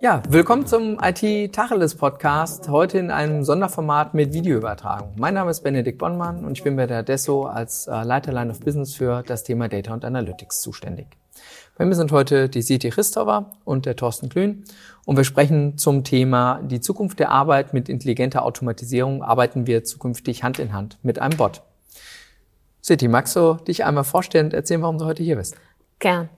Ja, willkommen zum IT Tacheles Podcast. Heute in einem Sonderformat mit Videoübertragung. Mein Name ist Benedikt Bonnmann und ich bin bei der Desso als äh, Leiter Line of Business für das Thema Data und Analytics zuständig. Bei mir sind heute die Siti Christopher und der Thorsten Klün und wir sprechen zum Thema die Zukunft der Arbeit mit intelligenter Automatisierung. Arbeiten wir zukünftig Hand in Hand mit einem Bot. Siti, magst du dich einmal vorstellen und erzählen, warum du heute hier bist? Gern.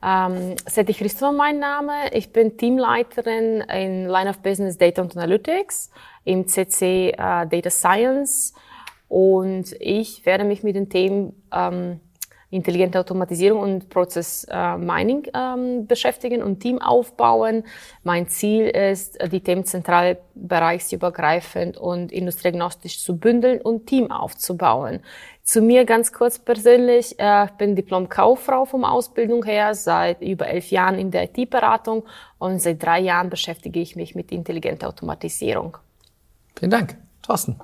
Ähm, Seti Christopher mein Name. Ich bin Teamleiterin in Line of Business Data und Analytics im CC äh, Data Science und ich werde mich mit den Themen ähm, intelligente Automatisierung und Prozess äh, Mining ähm, beschäftigen und Team aufbauen. Mein Ziel ist, die Themen zentral bereichsübergreifend und industrieagnostisch zu bündeln und Team aufzubauen. Zu mir ganz kurz persönlich, äh, ich bin Diplom-Kauffrau vom Ausbildung her, seit über elf Jahren in der IT-Beratung und seit drei Jahren beschäftige ich mich mit intelligenter Automatisierung. Vielen Dank. Thorsten.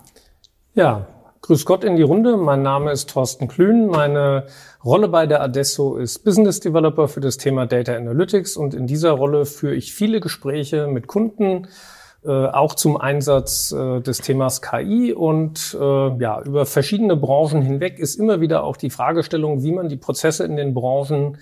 Ja, Grüß Gott in die Runde. Mein Name ist Thorsten Klün. Meine Rolle bei der Adesso ist Business Developer für das Thema Data Analytics und in dieser Rolle führe ich viele Gespräche mit Kunden, äh, auch zum Einsatz äh, des Themas KI und äh, ja, über verschiedene Branchen hinweg ist immer wieder auch die Fragestellung, wie man die Prozesse in den Branchen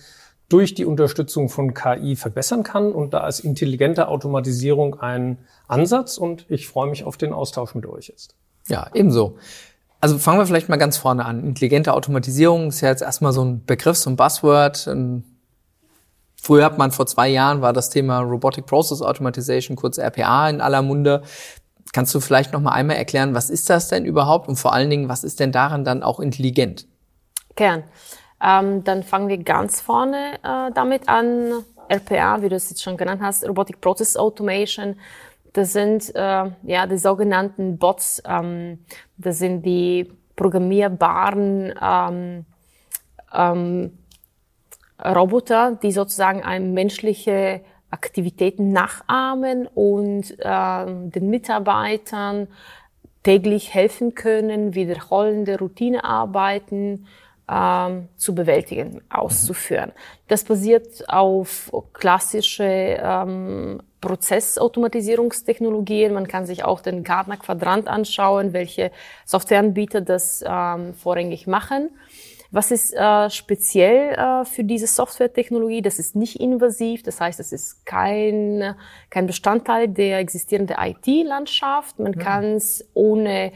durch die Unterstützung von KI verbessern kann. Und da ist intelligente Automatisierung ein Ansatz und ich freue mich auf den Austausch mit euch jetzt. Ja, ebenso. Also fangen wir vielleicht mal ganz vorne an. Intelligente Automatisierung ist ja jetzt erstmal so ein Begriff, so ein Buzzword. Ähm, früher hat man vor zwei Jahren war das Thema Robotic Process Automatization, kurz RPA, in aller Munde. Kannst du vielleicht noch mal einmal erklären, was ist das denn überhaupt und vor allen Dingen, was ist denn daran dann auch intelligent? Gern. Ähm, dann fangen wir ganz vorne äh, damit an. RPA, wie du es jetzt schon genannt hast, Robotic Process Automation. Das sind äh, ja die sogenannten Bots. Ähm, das sind die programmierbaren ähm, ähm, Roboter, die sozusagen ein menschliche Aktivitäten nachahmen und äh, den Mitarbeitern täglich helfen können, wiederholende Routinearbeiten ähm, zu bewältigen, auszuführen. Das basiert auf klassische ähm, Prozessautomatisierungstechnologien. Man kann sich auch den Gartner Quadrant anschauen, welche Softwareanbieter das ähm, vorrangig machen. Was ist äh, speziell äh, für diese Softwaretechnologie? Das ist nicht invasiv, das heißt, es ist kein, kein Bestandteil der existierenden IT-Landschaft. Man ja. kann es ohne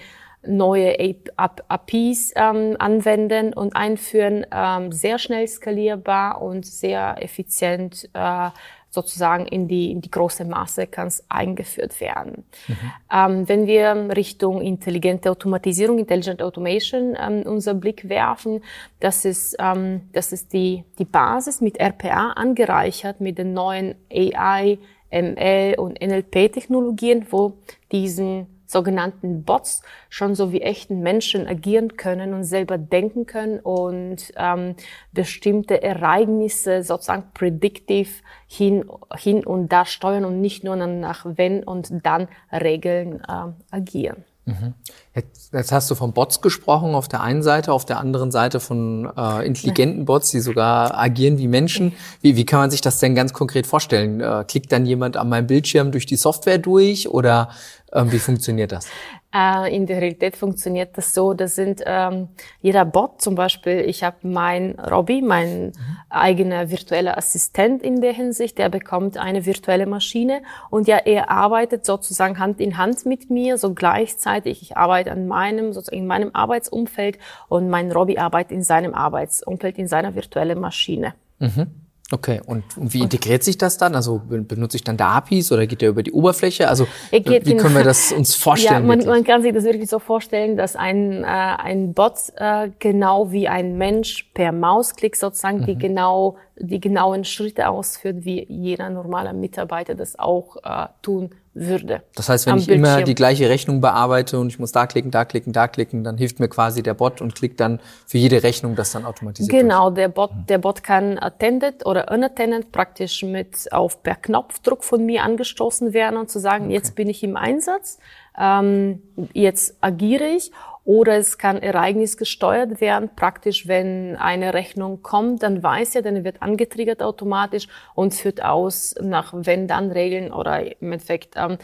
neue APIs ähm, anwenden und einführen, ähm, sehr schnell skalierbar und sehr effizient äh, sozusagen in die, in die große Masse kann es eingeführt werden. Mhm. Ähm, wenn wir Richtung intelligente Automatisierung, Intelligent Automation ähm, unser Blick werfen, das ist, ähm, das ist die, die Basis mit RPA angereichert mit den neuen AI, ML und NLP-Technologien, wo diesen sogenannten Bots schon so wie echten Menschen agieren können und selber denken können und ähm, bestimmte Ereignisse sozusagen prediktiv hin, hin und da steuern und nicht nur nach wenn und dann Regeln äh, agieren. Mhm. Jetzt, jetzt, hast du von Bots gesprochen auf der einen Seite, auf der anderen Seite von äh, intelligenten Bots, die sogar agieren wie Menschen. Wie, wie kann man sich das denn ganz konkret vorstellen? Äh, klickt dann jemand an meinem Bildschirm durch die Software durch oder ähm, wie funktioniert das? Äh, in der Realität funktioniert das so, das sind ähm, jeder Bot zum Beispiel, ich habe mein Robby, mein mhm. eigener virtueller Assistent in der Hinsicht, der bekommt eine virtuelle Maschine und ja, er arbeitet sozusagen Hand in Hand mit mir, so gleichzeitig, ich arbeite an meinem, sozusagen in meinem Arbeitsumfeld und mein Robby arbeitet in seinem Arbeitsumfeld, in seiner virtuellen Maschine. Mhm. Okay, und, wie integriert sich das dann? Also benutze ich dann da APIs oder geht der über die Oberfläche? Also wie können wir das uns vorstellen? Ja, man, man, kann sich das wirklich so vorstellen, dass ein, äh, ein Bot äh, genau wie ein Mensch per Mausklick sozusagen mhm. die genau die genauen Schritte ausführt, wie jeder normale Mitarbeiter das auch äh, tun würde. Das heißt, wenn ich Bildschirm. immer die gleiche Rechnung bearbeite und ich muss da klicken, da klicken, da klicken, dann hilft mir quasi der Bot und klickt dann für jede Rechnung das dann automatisiert. Genau, der Bot, der Bot kann attended oder unattended praktisch mit auf per Knopfdruck von mir angestoßen werden und zu sagen, okay. jetzt bin ich im Einsatz, ähm, jetzt agiere ich Oder es kann ereignisgesteuert werden. Praktisch, wenn eine Rechnung kommt, dann weiß er, dann wird angetriggert automatisch und führt aus nach Wenn-Dann-Regeln oder im Endeffekt, ähm,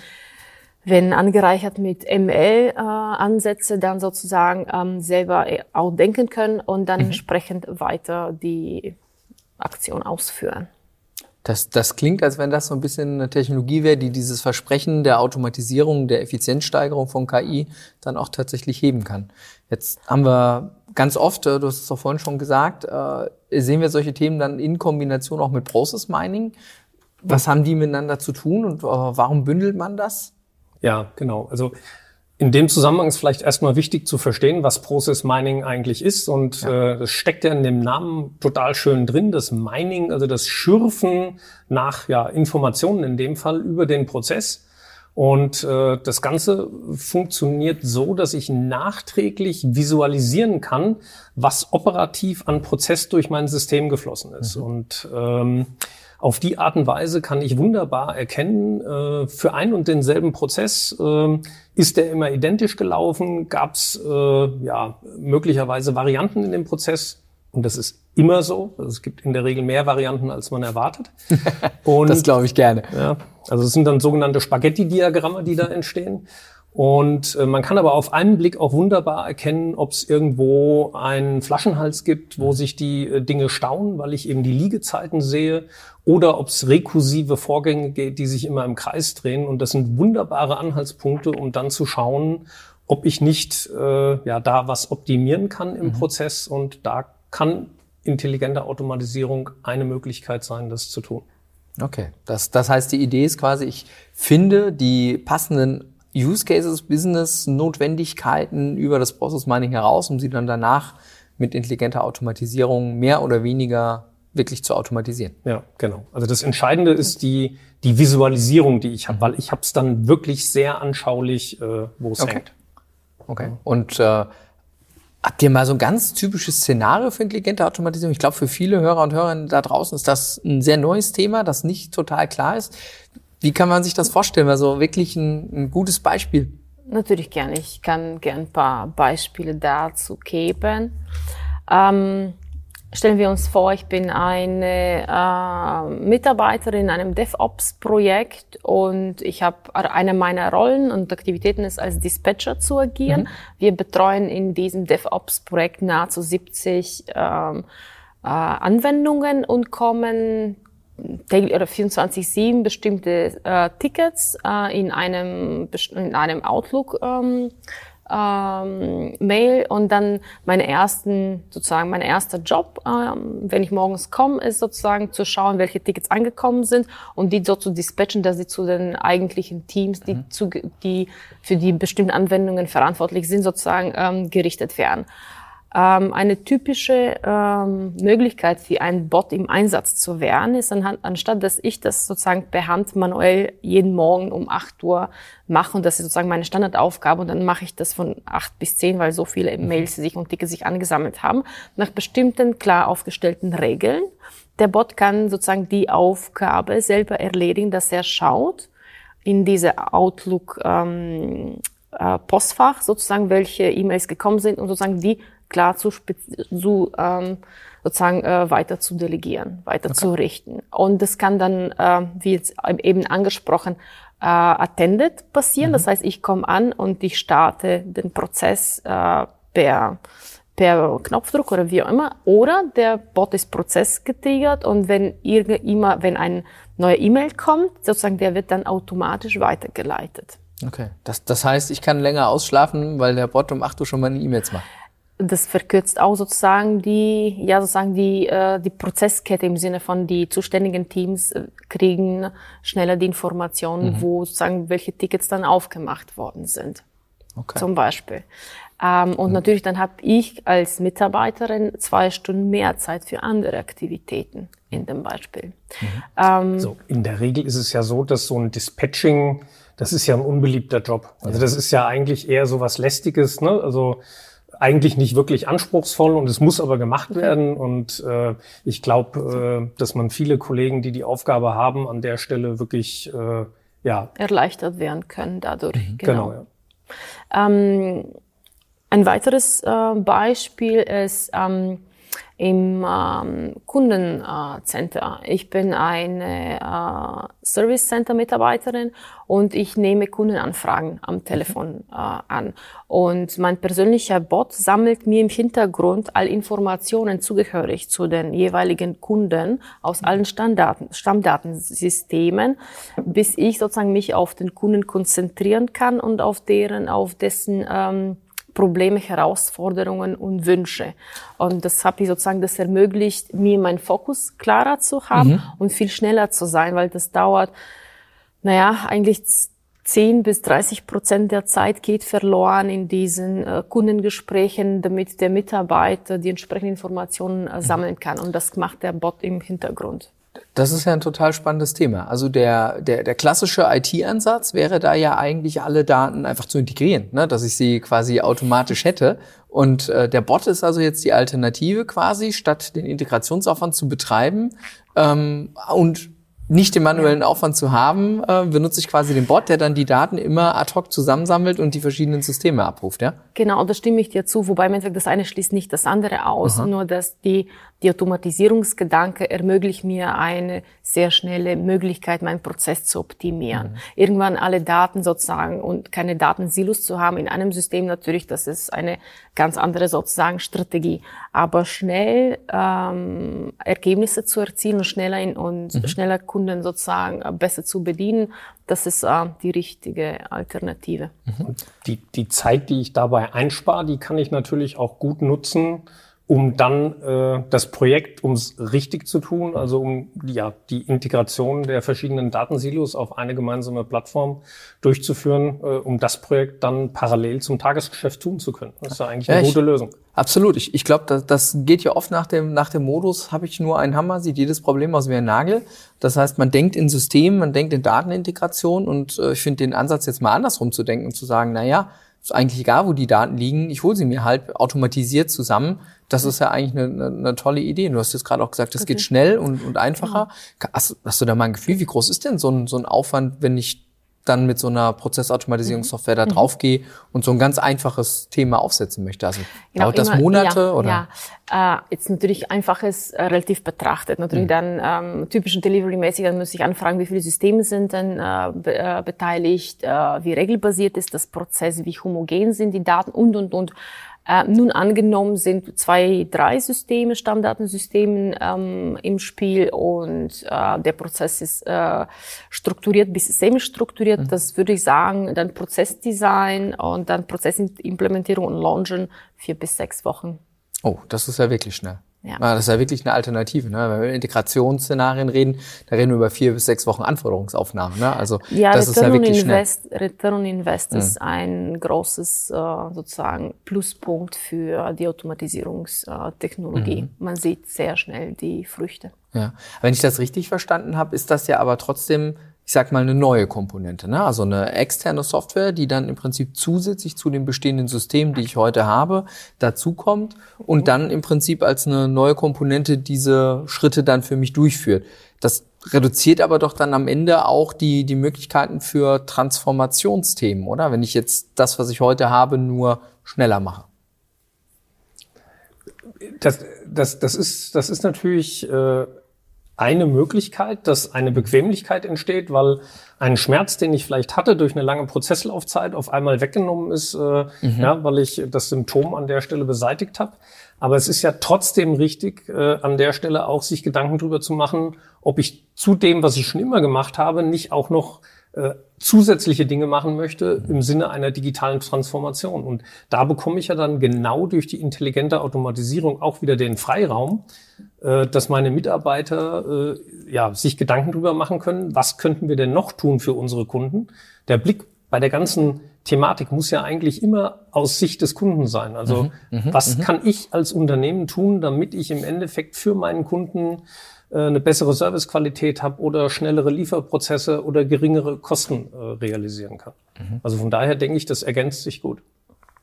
wenn angereichert mit ML-Ansätze, äh, dann sozusagen ähm, selber äh, auch denken können und dann mhm. entsprechend weiter die Aktion ausführen. Das, das klingt, als wenn das so ein bisschen eine Technologie wäre, die dieses Versprechen der Automatisierung, der Effizienzsteigerung von KI dann auch tatsächlich heben kann. Jetzt haben wir ganz oft, äh, du hast es auch vorhin schon gesagt, äh, sehen wir solche Themen dann in Kombination auch mit Process Mining. Was haben die miteinander zu tun und äh, warum bündelt man das? Ja, genau. Also in dem Zusammenhang ist vielleicht erstmal wichtig zu verstehen, was Process Mining eigentlich ist. Und ja. äh, das steckt ja in dem Namen total schön drin. Das Mining, also das Schürfen nach ja, Informationen in dem Fall über den Prozess. Und äh, das Ganze funktioniert so, dass ich nachträglich visualisieren kann, was operativ an Prozess durch mein System geflossen ist. Mhm. Und ähm, auf die Art und Weise kann ich wunderbar erkennen, äh, für ein und denselben Prozess äh, ist der immer identisch gelaufen, gab es äh, ja, möglicherweise Varianten in dem Prozess. Und das ist immer so. Also es gibt in der Regel mehr Varianten, als man erwartet. Und, das glaube ich gerne. Ja, also es sind dann sogenannte Spaghetti-Diagramme, die da entstehen. Und äh, man kann aber auf einen Blick auch wunderbar erkennen, ob es irgendwo einen Flaschenhals gibt, wo sich die äh, Dinge stauen, weil ich eben die Liegezeiten sehe, oder ob es rekursive Vorgänge geht, die sich immer im Kreis drehen. Und das sind wunderbare Anhaltspunkte, um dann zu schauen, ob ich nicht äh, ja da was optimieren kann im mhm. Prozess. Und da kann intelligente Automatisierung eine Möglichkeit sein, das zu tun. Okay, das, das heißt, die Idee ist quasi, ich finde die passenden Use Cases, Business Notwendigkeiten über das Process Mining heraus, um sie dann danach mit intelligenter Automatisierung mehr oder weniger wirklich zu automatisieren. Ja, genau. Also das Entscheidende ist die, die Visualisierung, die ich habe, weil ich habe es dann wirklich sehr anschaulich, äh, wo es okay. hängt. Okay. Und äh, habt ihr mal so ein ganz typisches Szenario für intelligente Automatisierung? Ich glaube, für viele Hörer und Hörerinnen da draußen ist das ein sehr neues Thema, das nicht total klar ist. Wie kann man sich das vorstellen? Also wirklich ein, ein gutes Beispiel. Natürlich gerne. Ich kann gerne ein paar Beispiele dazu geben. Ähm, stellen wir uns vor, ich bin eine äh, Mitarbeiterin in einem DevOps-Projekt und ich habe eine meiner Rollen und Aktivitäten ist als Dispatcher zu agieren. Mhm. Wir betreuen in diesem DevOps-Projekt nahezu 70 ähm, äh, Anwendungen und kommen oder 24/7 bestimmte äh, Tickets äh, in einem in einem Outlook ähm, ähm, Mail und dann meine ersten sozusagen mein erster Job, ähm, wenn ich morgens komme, ist sozusagen zu schauen, welche Tickets angekommen sind und die so zu dispatchen, dass sie zu den eigentlichen Teams, die mhm. zu, die für die bestimmten Anwendungen verantwortlich sind, sozusagen ähm, gerichtet werden. Ähm, eine typische ähm, Möglichkeit für einen Bot im Einsatz zu werden, ist anhand, anstatt dass ich das sozusagen per Hand manuell jeden Morgen um 8 Uhr mache und das ist sozusagen meine Standardaufgabe und dann mache ich das von 8 bis 10, weil so viele mhm. Mails sich und Tickets sich angesammelt haben, nach bestimmten klar aufgestellten Regeln. Der Bot kann sozusagen die Aufgabe selber erledigen, dass er schaut in diese Outlook ähm, äh, Postfach sozusagen, welche E-Mails gekommen sind und sozusagen die klar zu, zu ähm, sozusagen äh, weiter zu delegieren, weiter okay. zu richten. Und das kann dann, äh, wie jetzt eben angesprochen, äh, attended passieren. Mhm. Das heißt, ich komme an und ich starte den Prozess äh, per per Knopfdruck oder wie auch immer. Oder der Bot ist prozessgetriggert und wenn immer, wenn ein neuer E-Mail kommt, sozusagen, der wird dann automatisch weitergeleitet. Okay. Das, das heißt, ich kann länger ausschlafen, weil der Bot um 8 Uhr schon meine E-Mails macht das verkürzt auch sozusagen die, ja sozusagen die, äh, die Prozesskette im Sinne von die zuständigen Teams äh, kriegen schneller die Informationen, mhm. wo sozusagen welche Tickets dann aufgemacht worden sind. Okay. Zum Beispiel. Ähm, und mhm. natürlich dann habe ich als Mitarbeiterin zwei Stunden mehr Zeit für andere Aktivitäten in dem Beispiel. Mhm. Ähm, so, in der Regel ist es ja so, dass so ein Dispatching, das ist ja ein unbeliebter Job. Also das ist ja eigentlich eher so was Lästiges, ne? Also eigentlich nicht wirklich anspruchsvoll und es muss aber gemacht werden. Und äh, ich glaube, äh, dass man viele Kollegen, die die Aufgabe haben, an der Stelle wirklich äh, ja erleichtert werden können dadurch. Mhm. Genau. genau ja. ähm, Ein weiteres äh, Beispiel ist ähm, im ähm, Kundencenter. Ich bin eine äh, Service Center Mitarbeiterin und ich nehme Kundenanfragen am Telefon äh, an. Und mein persönlicher Bot sammelt mir im Hintergrund all Informationen zugehörig zu den jeweiligen Kunden aus allen Stammdaten, Stammdatensystemen, bis ich sozusagen mich auf den Kunden konzentrieren kann und auf deren, auf dessen ähm, Probleme, Herausforderungen und Wünsche. Und das habe ich sozusagen, das ermöglicht mir meinen Fokus klarer zu haben mhm. und viel schneller zu sein, weil das dauert, naja, eigentlich 10 bis 30 Prozent der Zeit geht verloren in diesen äh, Kundengesprächen, damit der Mitarbeiter die entsprechenden Informationen äh, sammeln kann. Und das macht der Bot im Hintergrund. Das ist ja ein total spannendes Thema. Also der, der, der klassische IT-Ansatz wäre da ja eigentlich alle Daten einfach zu integrieren, ne? dass ich sie quasi automatisch hätte. Und äh, der Bot ist also jetzt die Alternative quasi, statt den Integrationsaufwand zu betreiben ähm, und nicht den manuellen Aufwand zu haben, äh, benutze ich quasi den Bot, der dann die Daten immer ad hoc zusammensammelt und die verschiedenen Systeme abruft, ja? Genau, da stimme ich dir zu, wobei im Endeffekt das eine schließt nicht das andere aus, Aha. nur dass die, die Automatisierungsgedanke ermöglicht mir eine sehr schnelle Möglichkeit, meinen Prozess zu optimieren. Mhm. Irgendwann alle Daten sozusagen und keine Datensilos zu haben in einem System natürlich, das ist eine ganz andere sozusagen Strategie. Aber schnell ähm, Ergebnisse zu erzielen und schneller in, und mhm. schneller Kunden sozusagen äh, besser zu bedienen, das ist äh, die richtige Alternative. Mhm. Die, die Zeit, die ich dabei einspare, die kann ich natürlich auch gut nutzen, um dann äh, das Projekt, um es richtig zu tun, also um ja die Integration der verschiedenen Datensilos auf eine gemeinsame Plattform durchzuführen, äh, um das Projekt dann parallel zum Tagesgeschäft tun zu können. Das ist ja eigentlich eine ja, gute ich, Lösung. Absolut. Ich, ich glaube, das, das geht ja oft nach dem, nach dem Modus, habe ich nur einen Hammer, sieht jedes Problem aus wie ein Nagel. Das heißt, man denkt in Systemen, man denkt in Datenintegration und äh, ich finde den Ansatz jetzt mal andersrum zu denken und zu sagen, na ja, ist eigentlich egal, wo die Daten liegen, ich hole sie mir halt automatisiert zusammen das ist ja eigentlich eine, eine, eine tolle Idee. Du hast jetzt gerade auch gesagt, das okay. geht schnell und, und einfacher. Genau. Hast, hast, du da mal ein Gefühl, wie groß ist denn so ein, so ein Aufwand, wenn ich dann mit so einer Prozessautomatisierungssoftware da mhm. draufgehe und so ein ganz einfaches Thema aufsetzen möchte? Also genau, dauert das immer, Monate ja, oder? Ja, äh, jetzt natürlich einfaches äh, relativ betrachtet. Natürlich mhm. dann ähm, typischen Delivery-mäßig, dann muss ich anfragen, wie viele Systeme sind denn äh, be äh, beteiligt, äh, wie regelbasiert ist das Prozess, wie homogen sind die Daten und und und. Äh, nun angenommen sind zwei, drei Systeme, Stammdatensystemen ähm, im Spiel und äh, der Prozess ist äh, strukturiert bis semi-strukturiert. Mhm. Das würde ich sagen, dann Prozessdesign und dann Prozessimplementierung und Launchen vier bis sechs Wochen. Oh, das ist ja wirklich schnell. Ja. Das ist ja wirklich eine Alternative. Ne? Wenn wir über Integrationsszenarien reden, da reden wir über vier bis sechs Wochen Anforderungsaufnahmen. Ne? Also ja, das Return ist ja wirklich Invest, schnell. Return on Invest mhm. ist ein großes äh, sozusagen Pluspunkt für die Automatisierungstechnologie. Mhm. Man sieht sehr schnell die Früchte. Ja, wenn ich das richtig verstanden habe, ist das ja aber trotzdem ich sag mal, eine neue Komponente, ne? also eine externe Software, die dann im Prinzip zusätzlich zu den bestehenden Systemen, die ich heute habe, dazukommt und dann im Prinzip als eine neue Komponente diese Schritte dann für mich durchführt. Das reduziert aber doch dann am Ende auch die, die Möglichkeiten für Transformationsthemen, oder? Wenn ich jetzt das, was ich heute habe, nur schneller mache. Das, das, das, ist, das ist natürlich äh, eine Möglichkeit, dass eine Bequemlichkeit entsteht, weil ein Schmerz, den ich vielleicht hatte durch eine lange Prozesslaufzeit, auf einmal weggenommen ist, äh, mhm. ja, weil ich das Symptom an der Stelle beseitigt habe. Aber es ist ja trotzdem richtig, äh, an der Stelle auch sich Gedanken drüber zu machen, ob ich zu dem, was ich schon immer gemacht habe, nicht auch noch äh, zusätzliche Dinge machen möchte im Sinne einer digitalen Transformation. Und da bekomme ich ja dann genau durch die intelligente Automatisierung auch wieder den Freiraum, äh, dass meine Mitarbeiter äh, ja, sich Gedanken drüber machen können, was könnten wir denn noch tun für unsere Kunden. Der Blick bei der ganzen Thematik muss ja eigentlich immer aus Sicht des Kunden sein. Also mhm, mhm was mhm. kann ich als Unternehmen tun, damit ich im Endeffekt für meinen Kunden eine bessere Servicequalität habe oder schnellere Lieferprozesse oder geringere Kosten äh, realisieren kann. Mhm. Also von daher denke ich, das ergänzt sich gut.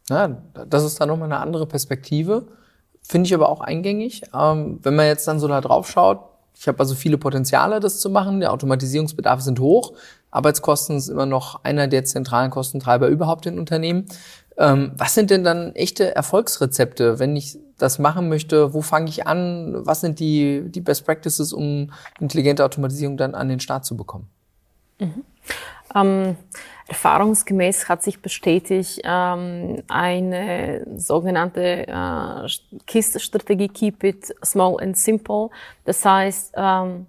Ja, das ist dann nochmal eine andere Perspektive. Finde ich aber auch eingängig. Ähm, wenn man jetzt dann so da drauf schaut, ich habe also viele Potenziale, das zu machen. Der Automatisierungsbedarf sind hoch. Arbeitskosten ist immer noch einer der zentralen Kostentreiber überhaupt in Unternehmen. Ähm, was sind denn dann echte Erfolgsrezepte, wenn ich das machen möchte? Wo fange ich an? Was sind die, die Best Practices, um intelligente Automatisierung dann an den Start zu bekommen? Mhm. Ähm, erfahrungsgemäß hat sich bestätigt, ähm, eine sogenannte äh, KISS-Strategie, Keep It Small and Simple. Das heißt, ähm,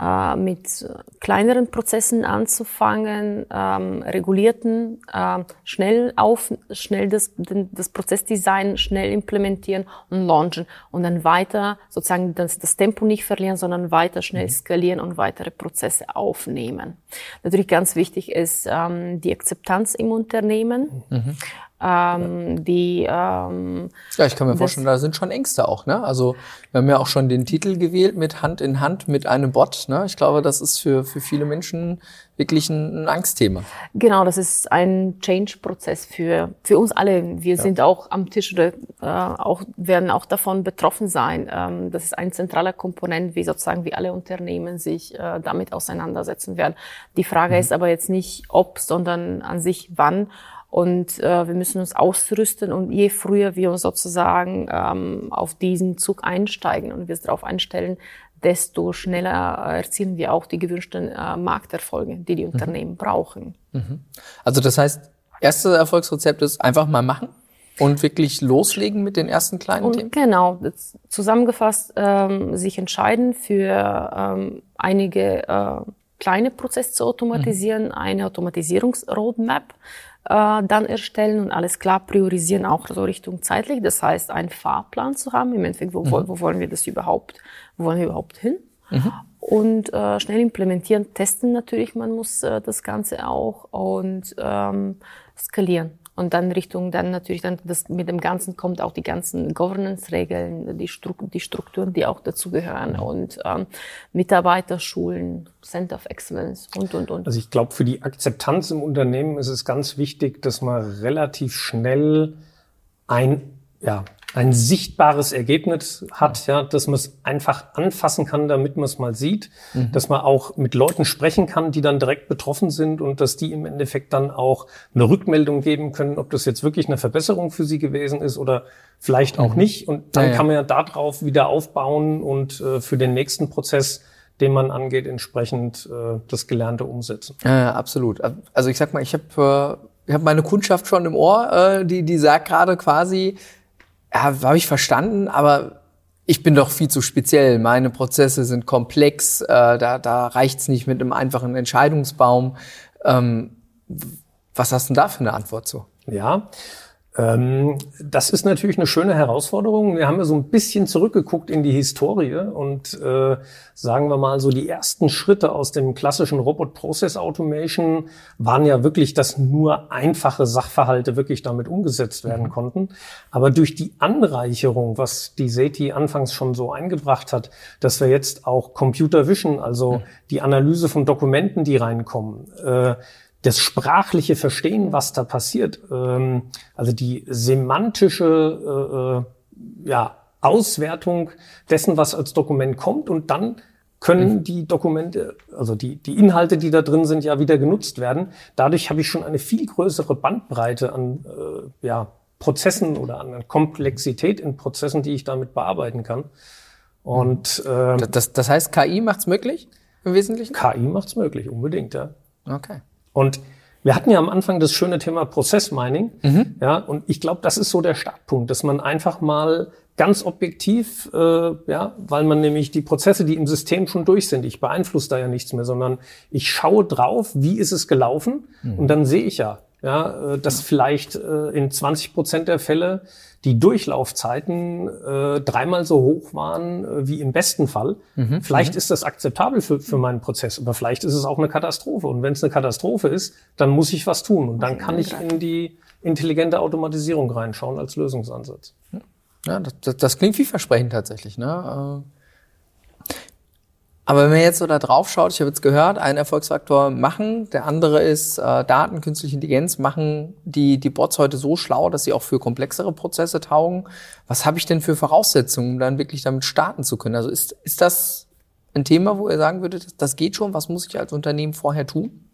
äh, mit kleineren Prozessen anzufangen, ähm, regulierten, äh, schnell auf, schnell das, das Prozessdesign schnell implementieren und launchen und dann weiter sozusagen das, das Tempo nicht verlieren, sondern weiter schnell mhm. skalieren und weitere Prozesse aufnehmen. Natürlich ganz wichtig ist ähm, die Akzeptanz im Unternehmen. Mhm ähm, die ähm, ja ich kann mir vorstellen da sind schon Ängste auch ne? Also wir haben ja auch schon den Titel gewählt mit Hand in Hand mit einem Bot ne? Ich glaube das ist für für viele Menschen wirklich ein, ein Angstthema. Genau das ist ein Change-Prozess für für uns alle. Wir ja. sind auch am Tisch oder äh, auch werden auch davon betroffen sein. Ähm, das ist ein zentraler Komponent wie sozusagen wie alle Unternehmen sich äh, damit auseinandersetzen werden. Die Frage mhm. ist aber jetzt nicht ob sondern an sich wann und äh, wir müssen uns ausrüsten und je früher wir sozusagen ähm, auf diesen Zug einsteigen und wir es darauf einstellen, desto schneller erzielen wir auch die gewünschten äh, Markterfolge, die die mhm. Unternehmen brauchen. Mhm. Also das heißt, erste Erfolgsrezept ist einfach mal machen und wirklich loslegen mit den ersten kleinen und Themen? Genau, zusammengefasst ähm, sich entscheiden für ähm, einige äh, kleine Prozesse zu automatisieren, mhm. eine Automatisierungsroadmap äh, dann erstellen und alles klar priorisieren, auch so Richtung zeitlich. Das heißt, einen Fahrplan zu haben, im Endeffekt, wo, mhm. wo wollen wir das überhaupt, wo wollen wir überhaupt hin? Mhm. Und äh, schnell implementieren, testen natürlich, man muss äh, das Ganze auch und ähm, skalieren. Und dann Richtung, dann natürlich, dann das, mit dem Ganzen kommt auch die ganzen Governance-Regeln, die, Stru die Strukturen, die auch dazugehören und ähm, Mitarbeiterschulen, Center of Excellence und, und, und. Also ich glaube, für die Akzeptanz im Unternehmen ist es ganz wichtig, dass man relativ schnell ein, ja, ein sichtbares Ergebnis hat, ja, dass man es einfach anfassen kann, damit man es mal sieht, mhm. dass man auch mit Leuten sprechen kann, die dann direkt betroffen sind und dass die im Endeffekt dann auch eine Rückmeldung geben können, ob das jetzt wirklich eine Verbesserung für sie gewesen ist oder vielleicht auch mhm. nicht. Und dann ja, ja. kann man ja darauf wieder aufbauen und äh, für den nächsten Prozess den man angeht, entsprechend äh, das Gelernte umsetzen. Ja, absolut. Also ich sag mal, ich habe äh, ich hab meine Kundschaft schon im Ohr, äh, die, die sagt gerade quasi, ja, habe ich verstanden, aber ich bin doch viel zu speziell. Meine Prozesse sind komplex, äh, da, da reicht's nicht mit einem einfachen Entscheidungsbaum. Ähm, was hast du denn da für eine Antwort zu? Ja, das ist natürlich eine schöne Herausforderung. Wir haben ja so ein bisschen zurückgeguckt in die Historie und äh, sagen wir mal so die ersten Schritte aus dem klassischen Robot Process Automation waren ja wirklich, dass nur einfache Sachverhalte wirklich damit umgesetzt werden mhm. konnten. Aber durch die Anreicherung, was die SETI anfangs schon so eingebracht hat, dass wir jetzt auch Computer Vision, also mhm. die Analyse von Dokumenten, die reinkommen, äh, das sprachliche Verstehen, was da passiert, ähm, also die semantische äh, äh, ja, Auswertung dessen, was als Dokument kommt und dann können mhm. die Dokumente, also die, die Inhalte, die da drin sind, ja wieder genutzt werden. Dadurch habe ich schon eine viel größere Bandbreite an äh, ja, Prozessen oder an Komplexität in Prozessen, die ich damit bearbeiten kann. Und ähm, das, das heißt, KI macht's möglich im Wesentlichen? KI macht's möglich, unbedingt, ja. Okay. Und wir hatten ja am Anfang das schöne Thema Prozessmining. Mhm. Ja, und ich glaube, das ist so der Startpunkt, dass man einfach mal ganz objektiv, äh, ja, weil man nämlich die Prozesse, die im System schon durch sind, ich beeinflusse da ja nichts mehr, sondern ich schaue drauf, wie ist es gelaufen mhm. und dann sehe ich ja, ja, äh, dass vielleicht äh, in 20 Prozent der Fälle die Durchlaufzeiten äh, dreimal so hoch waren wie im besten Fall. Mhm. Vielleicht mhm. ist das akzeptabel für, für meinen Prozess, aber vielleicht ist es auch eine Katastrophe. Und wenn es eine Katastrophe ist, dann muss ich was tun. Und dann kann ich in die intelligente Automatisierung reinschauen als Lösungsansatz. Ja, das, das klingt vielversprechend tatsächlich. Ne? Aber wenn man jetzt so da drauf schaut, ich habe jetzt gehört, ein Erfolgsfaktor machen, der andere ist äh, Daten, künstliche Intelligenz, machen die, die Bots heute so schlau, dass sie auch für komplexere Prozesse taugen. Was habe ich denn für Voraussetzungen, um dann wirklich damit starten zu können? Also ist, ist das ein Thema, wo ihr sagen würdet, das geht schon? Was muss ich als Unternehmen vorher tun?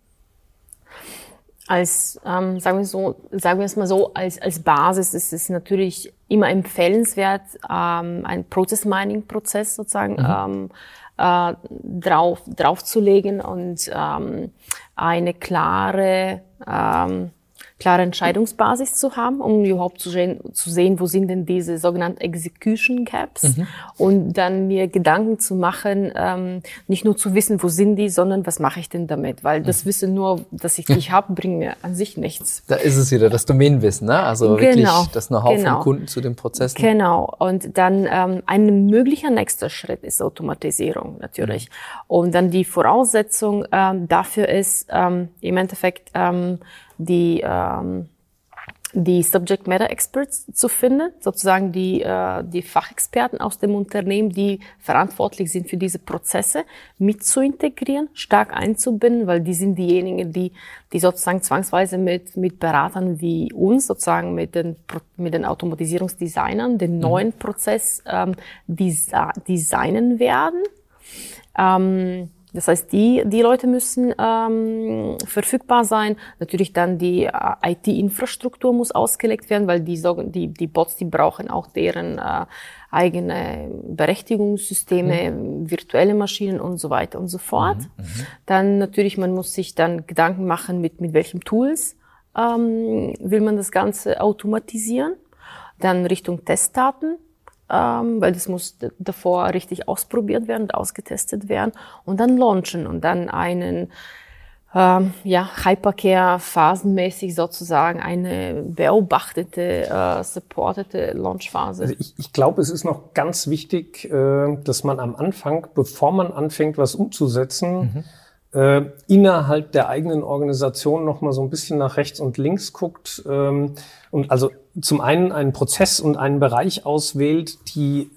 als, ähm, sagen wir so, sagen wir es mal so, als, als Basis ist es natürlich immer empfehlenswert, ähm, einen Process Mining Prozess sozusagen mhm. ähm, äh, drauf, draufzulegen und ähm, eine klare ähm, klare Entscheidungsbasis zu haben, um überhaupt zu sehen, zu sehen wo sind denn diese sogenannten Execution Gaps mhm. und dann mir Gedanken zu machen, ähm, nicht nur zu wissen, wo sind die, sondern was mache ich denn damit, weil das mhm. Wissen nur, dass ich nicht habe, bringt mir an sich nichts. Da ist es wieder das Domänenwissen, ne? also wirklich genau, das Know-how genau. vom Kunden zu den Prozessen. Genau und dann ähm, ein möglicher nächster Schritt ist Automatisierung natürlich mhm. und dann die Voraussetzung ähm, dafür ist ähm, im Endeffekt ähm, die, ähm, die Subject Matter Experts zu finden, sozusagen die, äh, die Fachexperten aus dem Unternehmen, die verantwortlich sind für diese Prozesse, mit zu integrieren, stark einzubinden, weil die sind diejenigen, die, die sozusagen zwangsweise mit, mit Beratern wie uns, sozusagen mit den, mit den Automatisierungsdesignern, den mhm. neuen Prozess ähm, designen werden. Ähm, das heißt, die, die Leute müssen ähm, verfügbar sein. Natürlich dann die äh, IT-Infrastruktur muss ausgelegt werden, weil die, die, die Bots, die brauchen auch deren äh, eigene Berechtigungssysteme, mhm. virtuelle Maschinen und so weiter und so fort. Mhm. Mhm. Dann natürlich, man muss sich dann Gedanken machen, mit, mit welchen Tools ähm, will man das Ganze automatisieren. Dann Richtung Testdaten ähm, weil das muss davor richtig ausprobiert werden und ausgetestet werden und dann launchen und dann einen ähm, ja, Hypercare phasenmäßig sozusagen eine beobachtete, äh, supportete Launchphase. Also ich, ich glaube, es ist noch ganz wichtig, äh, dass man am Anfang, bevor man anfängt, was umzusetzen, mhm. äh, innerhalb der eigenen Organisation noch mal so ein bisschen nach rechts und links guckt ähm, und also zum einen einen Prozess und einen Bereich auswählt, die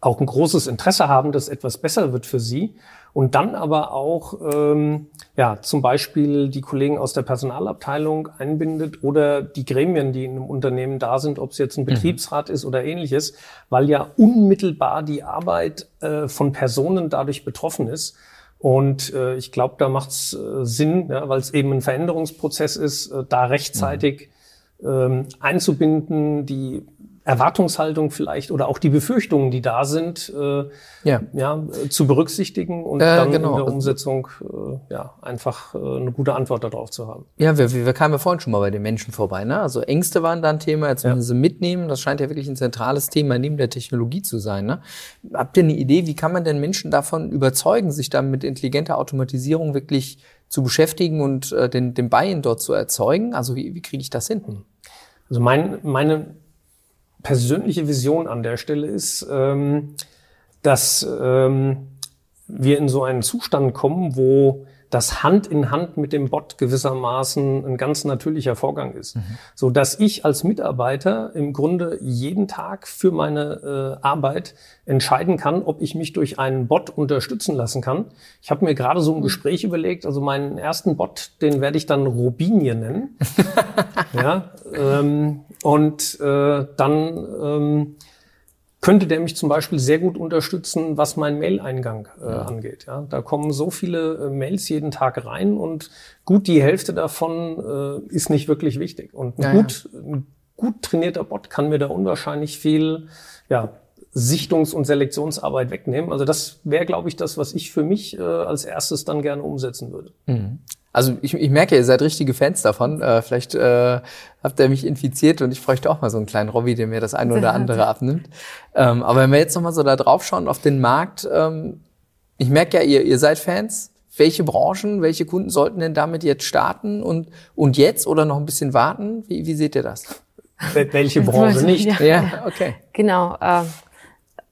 auch ein großes Interesse haben, dass etwas besser wird für sie. Und dann aber auch ähm, ja zum Beispiel die Kollegen aus der Personalabteilung einbindet oder die Gremien, die in einem Unternehmen da sind, ob es jetzt ein mhm. Betriebsrat mhm. ist oder ähnliches, weil ja unmittelbar die Arbeit äh, von Personen dadurch betroffen ist. Und äh, ich glaube, da macht es äh, Sinn, ja, weil es eben ein Veränderungsprozess ist, äh, da rechtzeitig mhm ähm, einzubinden, die Erwartungshaltung vielleicht oder auch die Befürchtungen, die da sind, äh, ja. ja zu berücksichtigen und äh, dann genau. in der Umsetzung äh, ja einfach äh, eine gute Antwort darauf zu haben. Ja, wir, wir kamen ja vorhin schon mal bei den Menschen vorbei. Ne? Also Ängste waren da ein Thema, jetzt müssen ja. sie mitnehmen. Das scheint ja wirklich ein zentrales Thema neben der Technologie zu sein. Ne? Habt ihr eine Idee, wie kann man denn Menschen davon überzeugen, sich dann mit intelligenter Automatisierung wirklich zu beschäftigen und äh, den, den Buy-in dort zu erzeugen? Also wie, wie kriege ich das hin? Also mein, meine persönliche Vision an der Stelle ist, ähm, dass ähm, wir in so einen Zustand kommen, wo das Hand in Hand mit dem Bot gewissermaßen ein ganz natürlicher Vorgang ist. Mhm. So dass ich als Mitarbeiter im Grunde jeden Tag für meine äh, Arbeit entscheiden kann, ob ich mich durch einen Bot unterstützen lassen kann. Ich habe mir gerade so ein mhm. Gespräch überlegt, also meinen ersten Bot, den werde ich dann Robinie nennen. ja, ähm, und äh, dann ähm, könnte der mich zum Beispiel sehr gut unterstützen, was mein Mail-Eingang äh, ja. angeht. Ja, da kommen so viele äh, Mails jeden Tag rein und gut die Hälfte davon äh, ist nicht wirklich wichtig. Und ein, ja, gut, ein gut trainierter Bot kann mir da unwahrscheinlich viel ja, Sichtungs- und Selektionsarbeit wegnehmen. Also das wäre, glaube ich, das, was ich für mich äh, als erstes dann gerne umsetzen würde. Mhm. Also ich, ich merke, ihr seid richtige Fans davon. Äh, vielleicht äh, habt ihr mich infiziert und ich bräuchte auch mal so einen kleinen Robby, der mir das eine oder andere abnimmt. Ähm, aber wenn wir jetzt nochmal so da drauf schauen auf den Markt, ähm, ich merke ja, ihr, ihr seid Fans. Welche Branchen, welche Kunden sollten denn damit jetzt starten und, und jetzt oder noch ein bisschen warten? Wie, wie seht ihr das? Welche Branche nicht? Ja, ja okay. Genau. Äh,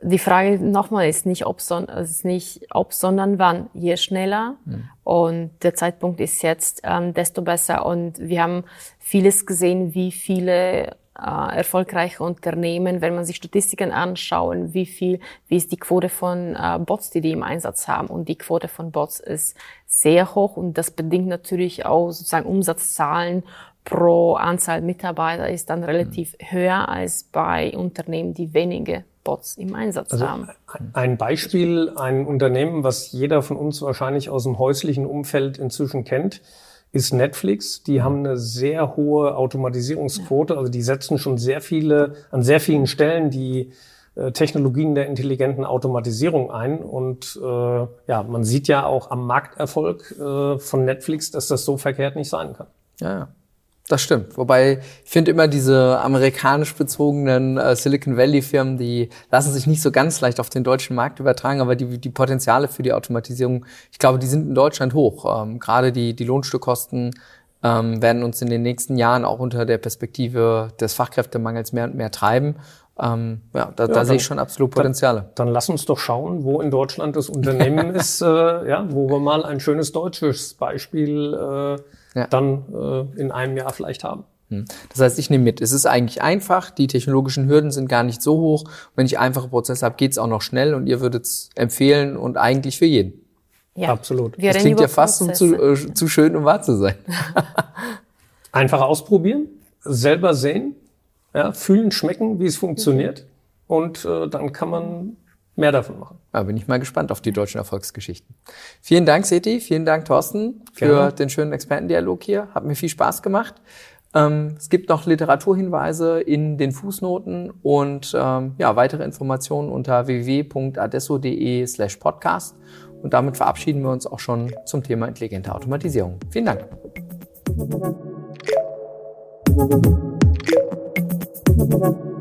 die Frage nochmal ist nicht ob, ist nicht ob, sondern wann. Je schneller mhm. und der Zeitpunkt ist jetzt, ähm, desto besser. Und wir haben vieles gesehen, wie viele äh, erfolgreiche Unternehmen, wenn man sich Statistiken anschauen, wie viel, wie ist die Quote von äh, Bots, die die im Einsatz haben. Und die Quote von Bots ist sehr hoch und das bedingt natürlich auch sozusagen Umsatzzahlen pro Anzahl Mitarbeiter ist dann relativ mhm. höher als bei Unternehmen, die wenige Bots im Einsatz also haben. Ein Beispiel, ein Unternehmen, was jeder von uns wahrscheinlich aus dem häuslichen Umfeld inzwischen kennt, ist Netflix. Die haben eine sehr hohe Automatisierungsquote. Also die setzen schon sehr viele, an sehr vielen Stellen die äh, Technologien der intelligenten Automatisierung ein. Und äh, ja, man sieht ja auch am Markterfolg äh, von Netflix, dass das so verkehrt nicht sein kann. Ja, ja. Das stimmt. Wobei ich finde immer diese amerikanisch bezogenen äh, Silicon Valley Firmen, die lassen sich nicht so ganz leicht auf den deutschen Markt übertragen, aber die, die Potenziale für die Automatisierung, ich glaube, die sind in Deutschland hoch. Ähm, gerade die, die Lohnstückkosten ähm, werden uns in den nächsten Jahren auch unter der Perspektive des Fachkräftemangels mehr und mehr treiben. Ähm, ja, da, ja, da dann, sehe ich schon absolut Potenziale. Dann, dann, lass uns doch schauen, wo in Deutschland das Unternehmen ist, äh, ja, wo wir mal ein schönes deutsches Beispiel äh, ja. dann äh, in einem Jahr vielleicht haben. Hm. Das heißt, ich nehme mit, es ist eigentlich einfach, die technologischen Hürden sind gar nicht so hoch. Wenn ich einfache Prozesse habe, geht es auch noch schnell und ihr würdet es empfehlen und eigentlich für jeden. Ja, absolut. Wir das klingt ja fast um zu, äh, zu schön, um wahr zu sein. einfach ausprobieren, selber sehen, ja, fühlen, schmecken, wie es funktioniert. Und äh, dann kann man mehr davon machen. Da bin ich mal gespannt auf die deutschen Erfolgsgeschichten. Vielen Dank, Seti. Vielen Dank, Thorsten, für Gerne. den schönen Expertendialog hier. Hat mir viel Spaß gemacht. Ähm, es gibt noch Literaturhinweise in den Fußnoten und ähm, ja, weitere Informationen unter www.adesso.de slash podcast. Und damit verabschieden wir uns auch schon zum Thema intelligente Automatisierung. Vielen Dank. Thank you.